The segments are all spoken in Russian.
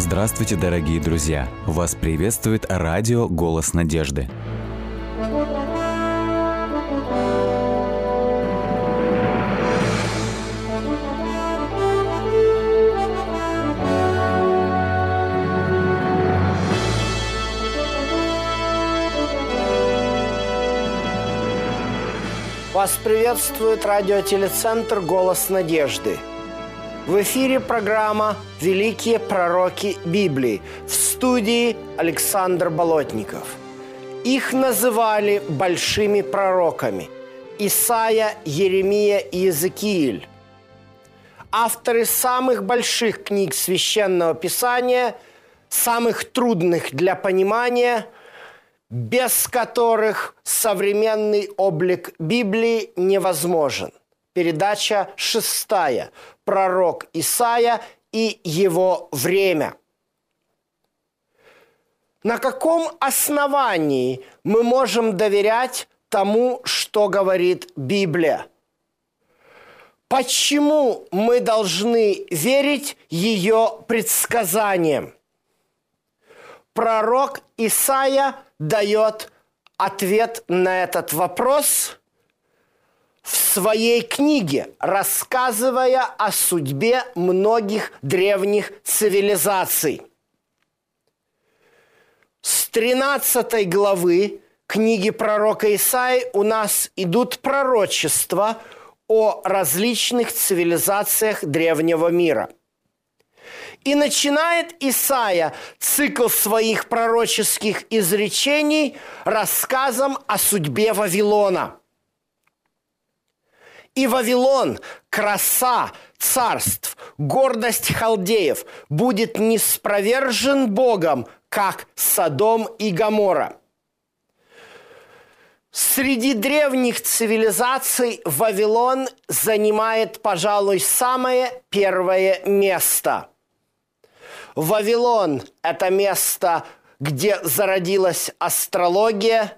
Здравствуйте, дорогие друзья! Вас приветствует радио «Голос надежды». Вас приветствует радиотелецентр «Голос надежды». В эфире программа «Великие пророки Библии» в студии Александр Болотников. Их называли большими пророками – Исаия, Еремия и Иезекииль. Авторы самых больших книг Священного Писания, самых трудных для понимания – без которых современный облик Библии невозможен. Передача шестая. Пророк Исаия и его время. На каком основании мы можем доверять тому, что говорит Библия? Почему мы должны верить ее предсказаниям? Пророк Исаия – дает ответ на этот вопрос в своей книге, рассказывая о судьбе многих древних цивилизаций. С 13 главы книги пророка Исаи у нас идут пророчества о различных цивилизациях древнего мира – и начинает Исаия цикл своих пророческих изречений рассказом о судьбе Вавилона. И Вавилон, краса царств, гордость халдеев, будет не спровержен Богом, как Содом и Гамора. Среди древних цивилизаций Вавилон занимает, пожалуй, самое первое место – Вавилон – это место, где зародилась астрология,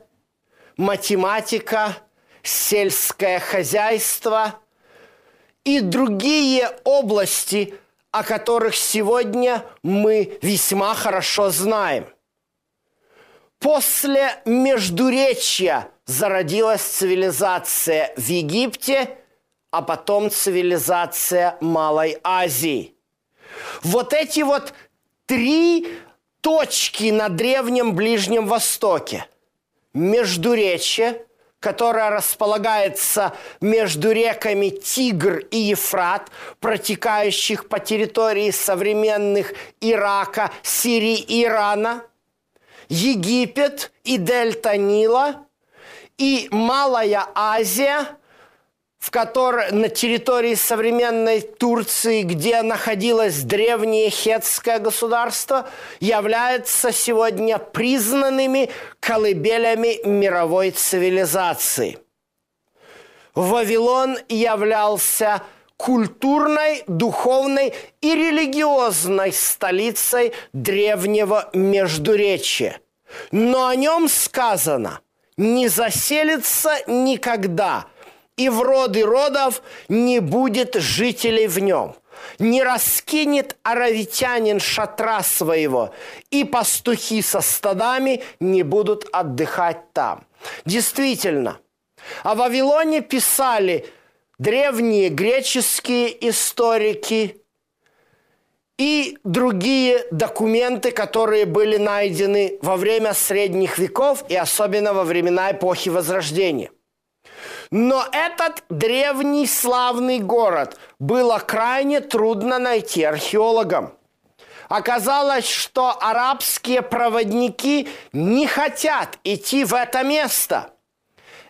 математика, сельское хозяйство и другие области, о которых сегодня мы весьма хорошо знаем. После Междуречья зародилась цивилизация в Египте, а потом цивилизация Малой Азии. Вот эти вот три точки на Древнем Ближнем Востоке. Междуречье, которое располагается между реками Тигр и Ефрат, протекающих по территории современных Ирака, Сирии и Ирана, Египет и дельта Нила, и Малая Азия – в которой, на территории современной Турции, где находилось древнее хетское государство, являются сегодня признанными колыбелями мировой цивилизации. Вавилон являлся культурной, духовной и религиозной столицей древнего Междуречия. Но о нем сказано «не заселится никогда», и в роды родов не будет жителей в нем. Не раскинет аравитянин шатра своего, и пастухи со стадами не будут отдыхать там. Действительно, о Вавилоне писали древние греческие историки и другие документы, которые были найдены во время средних веков и особенно во времена эпохи Возрождения – но этот древний славный город было крайне трудно найти археологам. Оказалось, что арабские проводники не хотят идти в это место.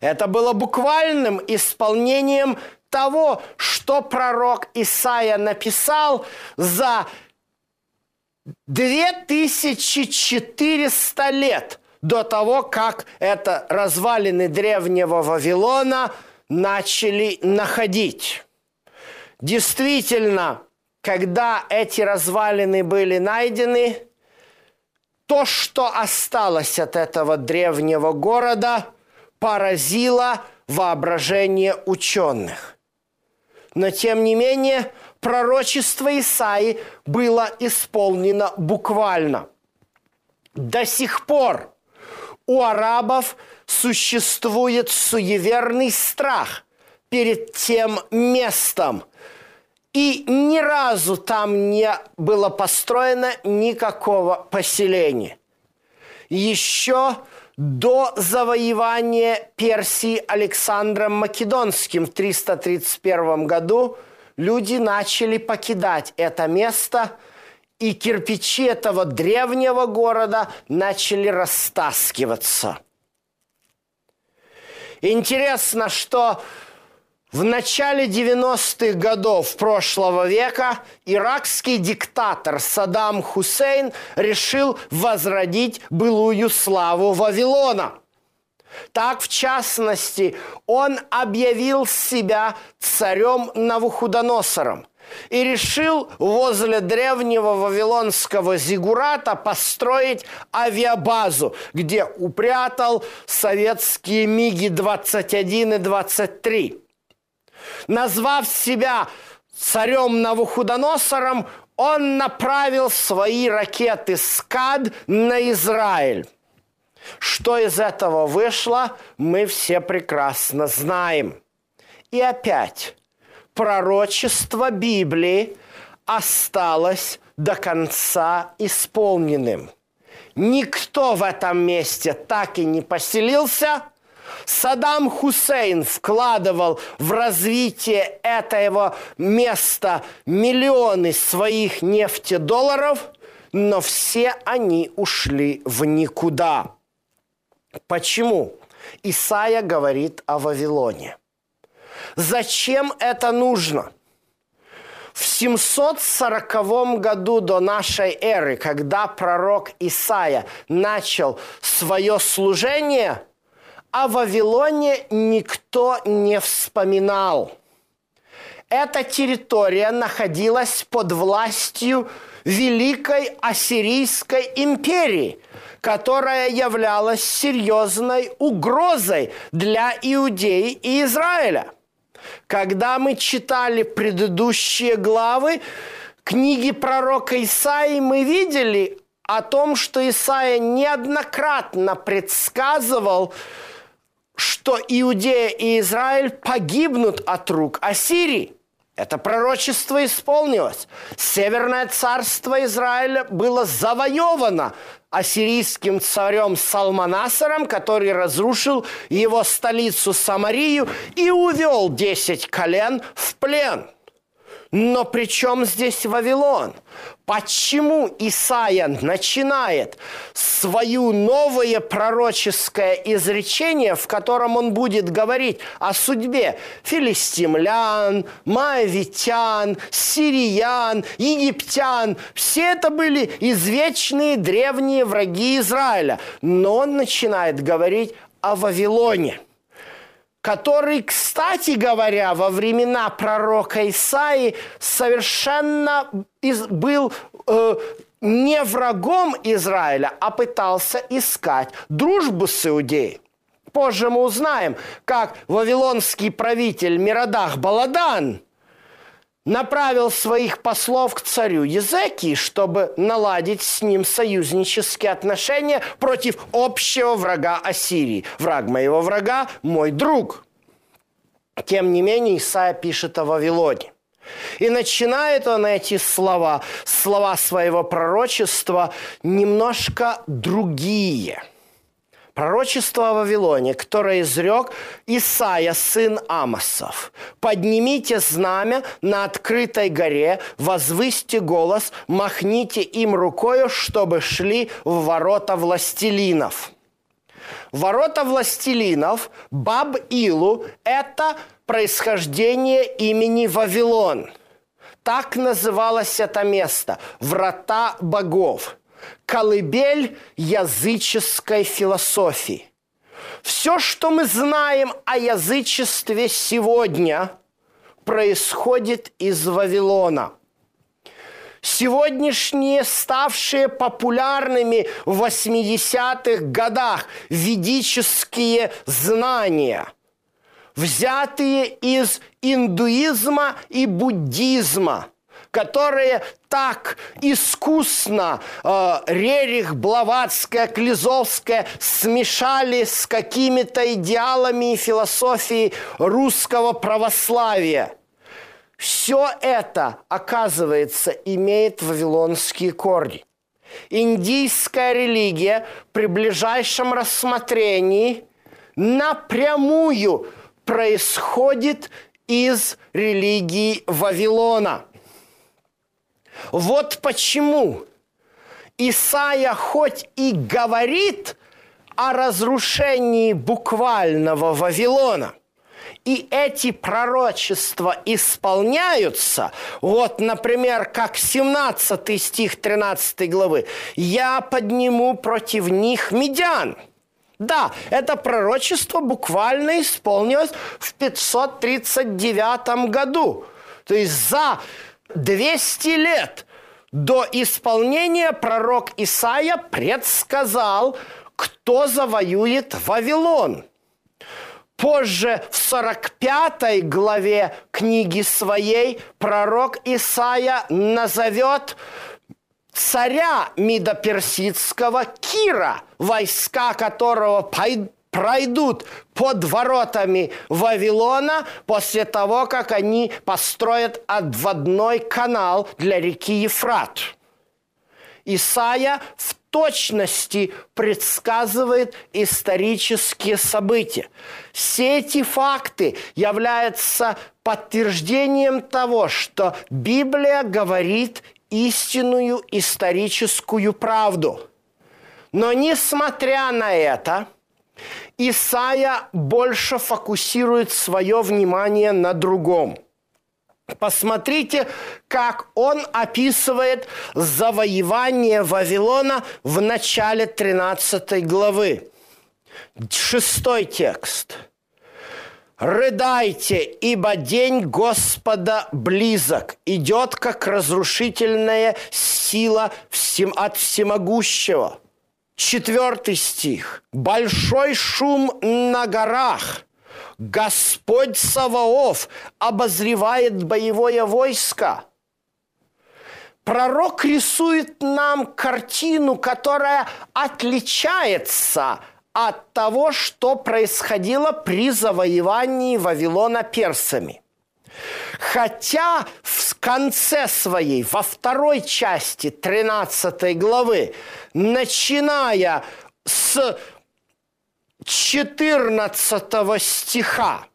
Это было буквальным исполнением того, что пророк Исаия написал за 2400 лет до того, как это развалины древнего Вавилона начали находить. Действительно, когда эти развалины были найдены, то, что осталось от этого древнего города, поразило воображение ученых. Но тем не менее, пророчество Исаи было исполнено буквально. До сих пор у арабов существует суеверный страх перед тем местом, и ни разу там не было построено никакого поселения. Еще до завоевания Персии Александром Македонским в 331 году люди начали покидать это место, и кирпичи этого древнего города начали растаскиваться. Интересно, что в начале 90-х годов прошлого века иракский диктатор Саддам Хусейн решил возродить былую славу Вавилона. Так, в частности, он объявил себя царем Навуходоносором и решил возле древнего вавилонского зигурата построить авиабазу, где упрятал советские МиГи-21 и 23. Назвав себя царем Навуходоносором, он направил свои ракеты «Скад» на Израиль. Что из этого вышло, мы все прекрасно знаем. И опять, пророчество Библии осталось до конца исполненным. Никто в этом месте так и не поселился, Саддам Хусейн вкладывал в развитие этого места миллионы своих нефтедолларов, но все они ушли в никуда. Почему? Исаия говорит о Вавилоне. Зачем это нужно? В 740 году до нашей эры, когда пророк Исаия начал свое служение – о Вавилоне никто не вспоминал. Эта территория находилась под властью Великой Ассирийской империи, которая являлась серьезной угрозой для Иудеи и Израиля. Когда мы читали предыдущие главы книги пророка Исаии, мы видели о том, что Исаия неоднократно предсказывал, что Иудея и Израиль погибнут от рук Ассирии. Это пророчество исполнилось. Северное царство Израиля было завоевано ассирийским царем Салманасаром, который разрушил его столицу Самарию и увел 10 колен в плен – но при чем здесь Вавилон? Почему Исаия начинает свое новое пророческое изречение, в котором он будет говорить о судьбе филистимлян, маавитян, сириян, египтян? Все это были извечные древние враги Израиля. Но он начинает говорить о Вавилоне – который, кстати говоря, во времена пророка Исаи совершенно был э, не врагом Израиля, а пытался искать дружбу с Иудеей. Позже мы узнаем, как вавилонский правитель Миродах Баладан направил своих послов к царю Езекии, чтобы наладить с ним союзнические отношения против общего врага Ассирии. Враг моего врага – мой друг. Тем не менее, Исаия пишет о Вавилоне. И начинает он эти слова, слова своего пророчества, немножко другие – Пророчество о Вавилоне, которое изрек Исаия, сын Амосов. «Поднимите знамя на открытой горе, возвысьте голос, махните им рукою, чтобы шли в ворота властелинов». Ворота властелинов, Баб-Илу – это происхождение имени Вавилон. Так называлось это место – врата богов – колыбель языческой философии. Все, что мы знаем о язычестве сегодня, происходит из Вавилона. Сегодняшние, ставшие популярными в 80-х годах ведические знания, взятые из индуизма и буддизма – которые так искусно э, Рерих, Блаватская, Клизовская смешали с какими-то идеалами и философией русского православия. Все это, оказывается, имеет вавилонские корни. Индийская религия при ближайшем рассмотрении напрямую происходит из религии Вавилона. Вот почему Исаия хоть и говорит о разрушении буквального Вавилона, и эти пророчества исполняются, вот, например, как 17 стих 13 главы, «Я подниму против них медян». Да, это пророчество буквально исполнилось в 539 году. То есть за 200 лет до исполнения пророк Исаия предсказал, кто завоюет Вавилон. Позже в 45 главе книги своей пророк Исаия назовет царя Мидоперсидского Кира, войска которого пройдут под воротами Вавилона после того, как они построят отводной канал для реки Ефрат. Исаия в точности предсказывает исторические события. Все эти факты являются подтверждением того, что Библия говорит истинную историческую правду. Но несмотря на это, Исаия больше фокусирует свое внимание на другом. Посмотрите, как он описывает завоевание Вавилона в начале 13 главы. Шестой текст – Рыдайте, ибо день Господа близок, идет как разрушительная сила от всемогущего. Четвертый стих. Большой шум на горах. Господь Саваоф обозревает боевое войско. Пророк рисует нам картину, которая отличается – от того, что происходило при завоевании Вавилона персами. Хотя в конце своей, во второй части 13 главы, начиная с 14 стиха,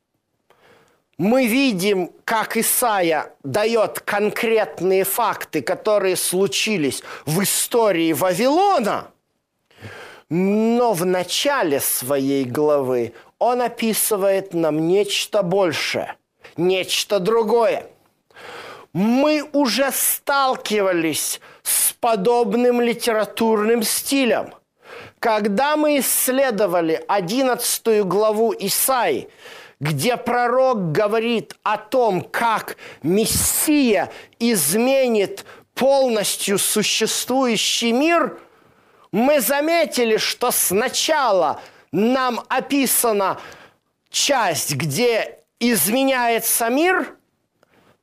мы видим, как Исаия дает конкретные факты, которые случились в истории Вавилона – но в начале своей главы он описывает нам нечто большее, нечто другое. Мы уже сталкивались с подобным литературным стилем. Когда мы исследовали 11 главу Исаи, где пророк говорит о том, как Мессия изменит полностью существующий мир – мы заметили, что сначала нам описана часть, где изменяется мир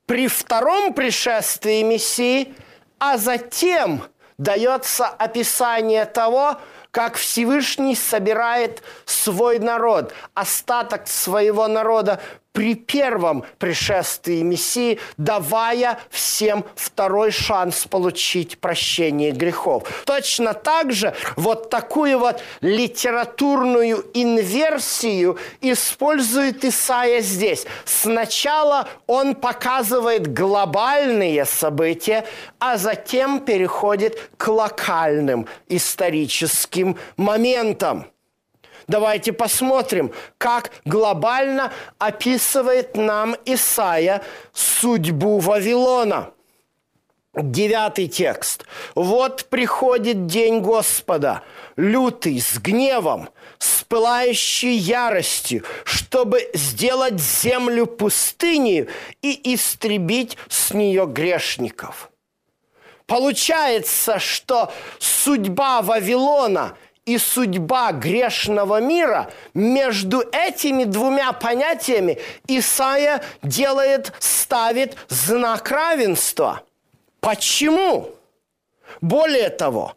при втором пришествии Мессии, а затем дается описание того, как Всевышний собирает свой народ, остаток своего народа при первом пришествии Мессии, давая всем второй шанс получить прощение грехов. Точно так же вот такую вот литературную инверсию использует Исаия здесь. Сначала он показывает глобальные события, а затем переходит к локальным историческим моментам. Давайте посмотрим, как глобально описывает нам Исаия судьбу Вавилона. Девятый текст. «Вот приходит день Господа, лютый, с гневом, с пылающей яростью, чтобы сделать землю пустыней и истребить с нее грешников». Получается, что судьба Вавилона и судьба грешного мира, между этими двумя понятиями Исаия делает, ставит знак равенства. Почему? Более того,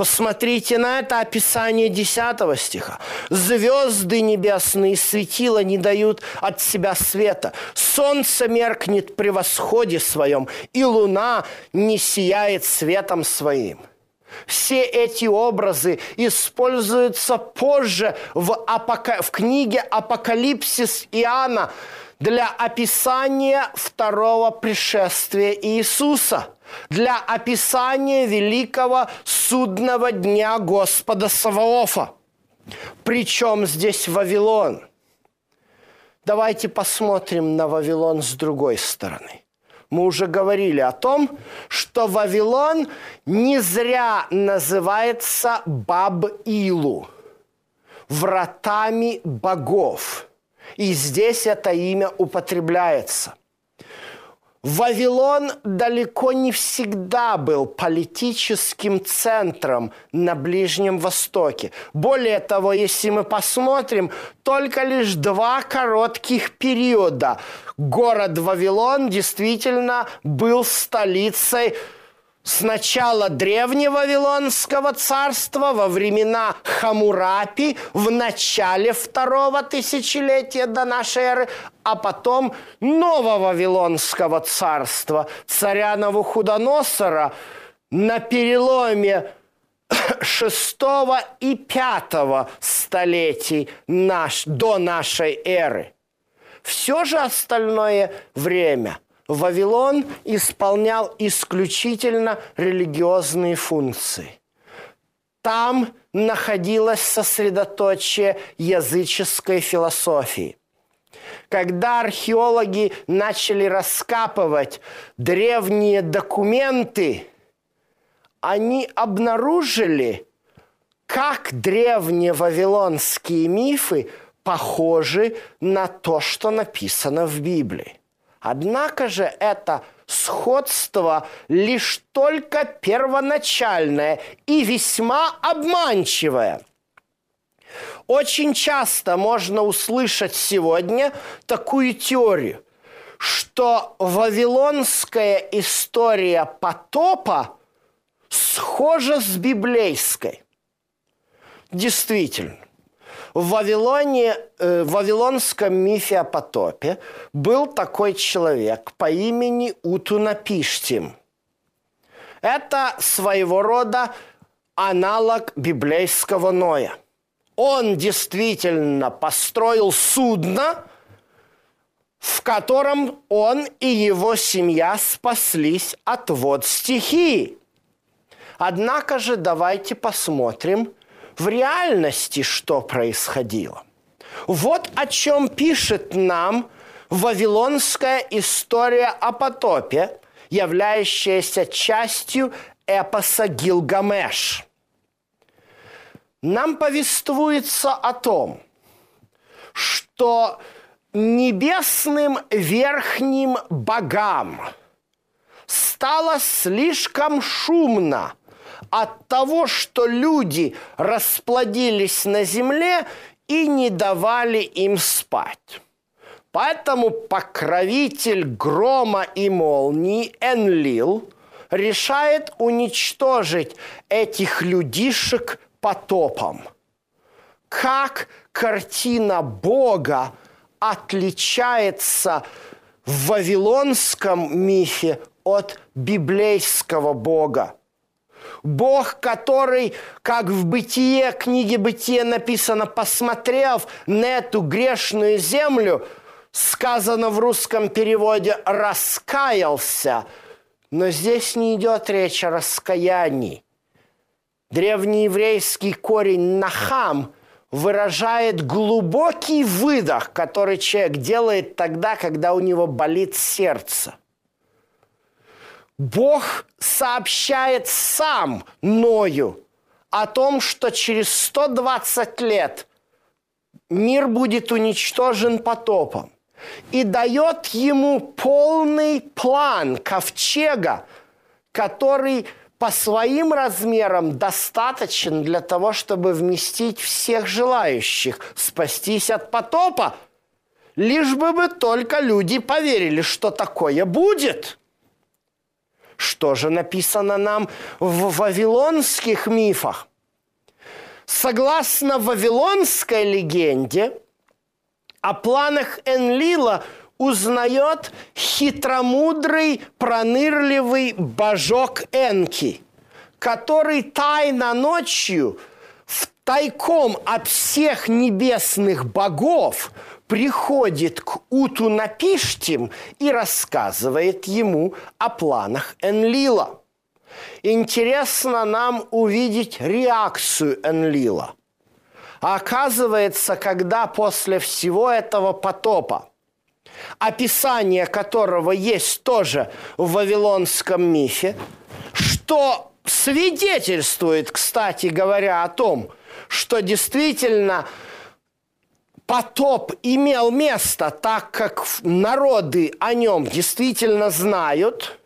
Посмотрите на это описание 10 стиха. «Звезды небесные светила не дают от себя света, солнце меркнет при восходе своем, и луна не сияет светом своим». Все эти образы используются позже в, апока... в книге «Апокалипсис Иоанна» для описания второго пришествия Иисуса – для описания великого судного дня Господа Саваофа. Причем здесь Вавилон? Давайте посмотрим на Вавилон с другой стороны. Мы уже говорили о том, что Вавилон не зря называется Баб-Илу, вратами богов. И здесь это имя употребляется. Вавилон далеко не всегда был политическим центром на Ближнем Востоке. Более того, если мы посмотрим, только лишь два коротких периода город Вавилон действительно был столицей Сначала древнего Вавилонского царства во времена Хамурапи в начале второго тысячелетия до нашей эры, а потом нового Вавилонского царства царя Навуходоносора на переломе шестого и пятого столетий наш, до нашей эры. Все же остальное время – Вавилон исполнял исключительно религиозные функции. Там находилось сосредоточие языческой философии. Когда археологи начали раскапывать древние документы, они обнаружили, как древние вавилонские мифы похожи на то, что написано в Библии. Однако же это сходство лишь только первоначальное и весьма обманчивое. Очень часто можно услышать сегодня такую теорию, что вавилонская история потопа схожа с библейской. Действительно, в Вавилоне, э, в вавилонском мифе о потопе был такой человек по имени Утунапиштим. Это своего рода аналог библейского Ноя. Он действительно построил судно, в котором он и его семья спаслись от вод стихии. Однако же давайте посмотрим в реальности что происходило. Вот о чем пишет нам вавилонская история о потопе, являющаяся частью эпоса Гилгамеш. Нам повествуется о том, что небесным верхним богам стало слишком шумно – от того, что люди расплодились на земле и не давали им спать. Поэтому покровитель грома и молнии Энлил решает уничтожить этих людишек потопом. Как картина Бога отличается в вавилонском мифе от библейского Бога – Бог, который, как в бытие, книге бытия написано, посмотрев на эту грешную землю, сказано в русском переводе, раскаялся. Но здесь не идет речь о раскаянии. Древнееврейский корень «нахам» выражает глубокий выдох, который человек делает тогда, когда у него болит сердце. Бог сообщает сам Ною о том, что через 120 лет мир будет уничтожен потопом. И дает ему полный план ковчега, который по своим размерам достаточен для того, чтобы вместить всех желающих спастись от потопа, лишь бы бы только люди поверили, что такое будет – Что же написано нам в вавилонских мифах? Согласно вавилонской легенде, о планах Энлила узнает хитромудрый, пронырливый божок Энки, который тайно ночью в тайком от всех небесных богов приходит к Уту Напиштим и рассказывает ему о планах Энлила. Интересно нам увидеть реакцию Энлила. Оказывается, когда после всего этого потопа, описание которого есть тоже в вавилонском мифе, что свидетельствует, кстати говоря, о том, что действительно – потоп имел место, так как народы о нем действительно знают,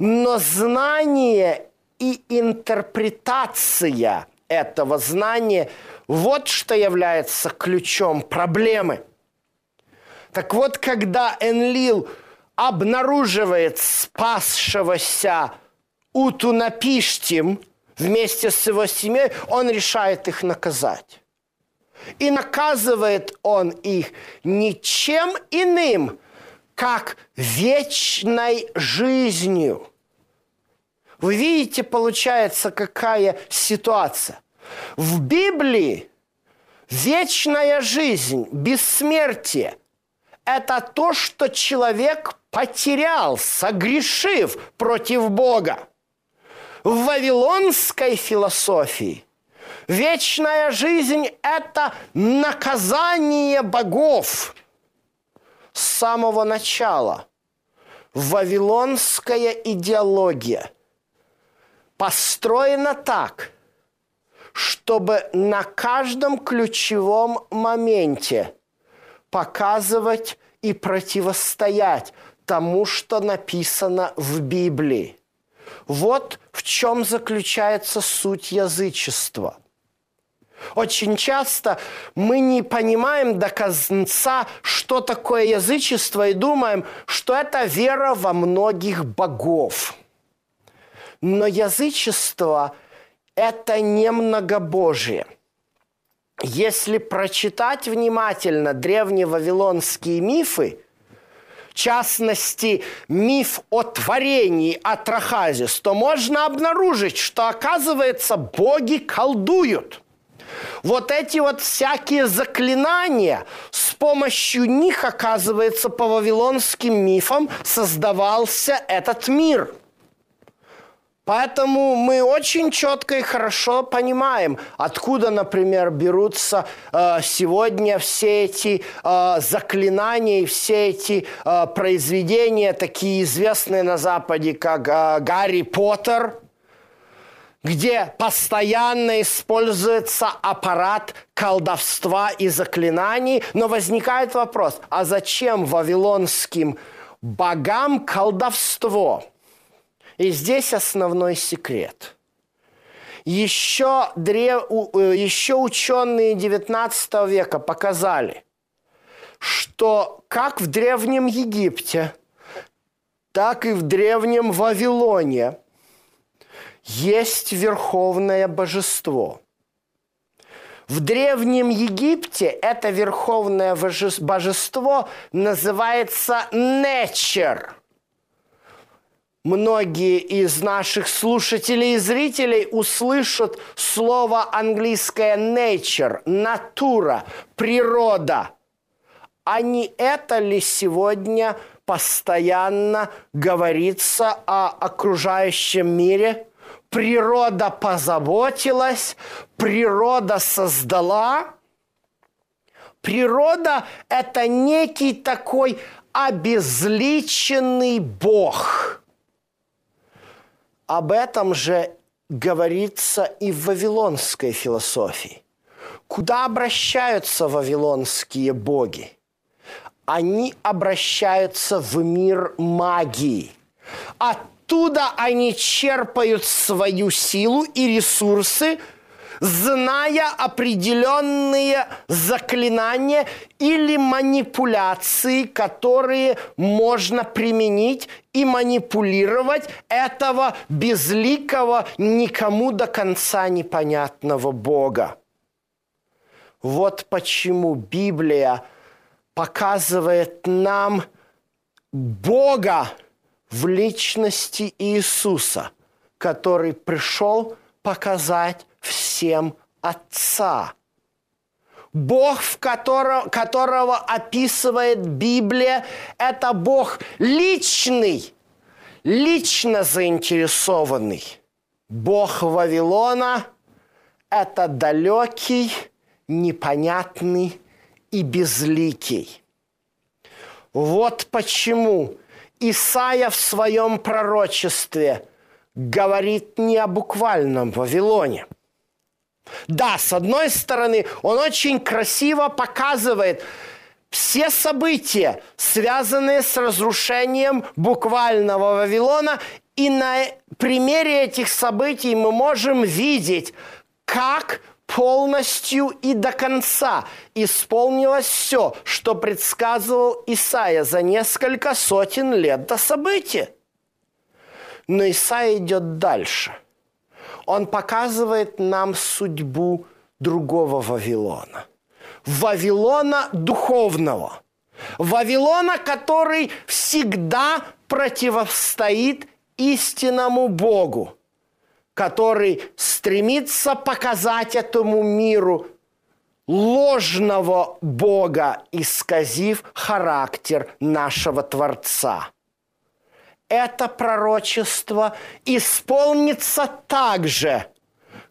но знание и интерпретация этого знания – вот что является ключом проблемы. Так вот, когда Энлил обнаруживает спасшегося Утунапиштим вместе с его семьей, он решает их наказать. И наказывает он их ничем иным, как вечной жизнью. Вы видите, получается, какая ситуация. В Библии вечная жизнь, бессмертие – это то, что человек потерял, согрешив против Бога. В вавилонской философии Вечная жизнь – это наказание богов с самого начала. Вавилонская идеология построена так, чтобы на каждом ключевом моменте показывать и противостоять тому, что написано в Библии. Вот в чем заключается суть язычества – очень часто мы не понимаем до конца, что такое язычество, и думаем, что это вера во многих богов. Но язычество – это не многобожие. Если прочитать внимательно древние вавилонские мифы, в частности, миф о творении Атрахазис, то можно обнаружить, что, оказывается, боги колдуют – вот эти вот всякие заклинания, с помощью них, оказывается, по вавилонским мифам создавался этот мир. Поэтому мы очень четко и хорошо понимаем, откуда, например, берутся э, сегодня все эти э, заклинания и все эти э, произведения, такие известные на Западе, как э, Гарри Поттер – где постоянно используется аппарат колдовства и заклинаний, но возникает вопрос, а зачем вавилонским богам колдовство? И здесь основной секрет. Еще, древ... Э, еще ученые XIX века показали, что как в Древнем Египте, так и в Древнем Вавилоне – есть верховное божество. В Древнем Египте это верховное божество называется Нечер. Многие из наших слушателей и зрителей услышат слово английское nature, натура, природа. А не это ли сегодня постоянно говорится о окружающем мире – природа позаботилась, природа создала. Природа – это некий такой обезличенный Бог. Об этом же говорится и в вавилонской философии. Куда обращаются вавилонские боги? Они обращаются в мир магии. От оттуда они черпают свою силу и ресурсы зная определенные заклинания или манипуляции, которые можно применить и манипулировать этого безликого, никому до конца непонятного Бога. Вот почему Библия показывает нам Бога в личности Иисуса, который пришел показать всем Отца. Бог, в которого, которого описывает Библия, это Бог личный, лично заинтересованный. Бог Вавилона – это далекий, непонятный и безликий. Вот почему Исаия в своем пророчестве говорит не о буквальном Вавилоне. Да, с одной стороны, он очень красиво показывает все события, связанные с разрушением буквального Вавилона, и на примере этих событий мы можем видеть, как полностью и до конца исполнилось все, что предсказывал Исаия за несколько сотен лет до события. Но Исаия идет дальше. Он показывает нам судьбу другого Вавилона. Вавилона духовного. Вавилона, который всегда противостоит истинному Богу – который стремится показать этому миру ложного Бога, исказив характер нашего Творца. Это пророчество исполнится так же,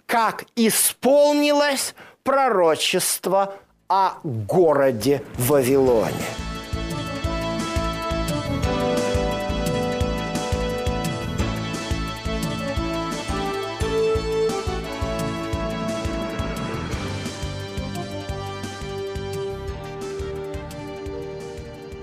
как исполнилось пророчество о городе Вавилоне.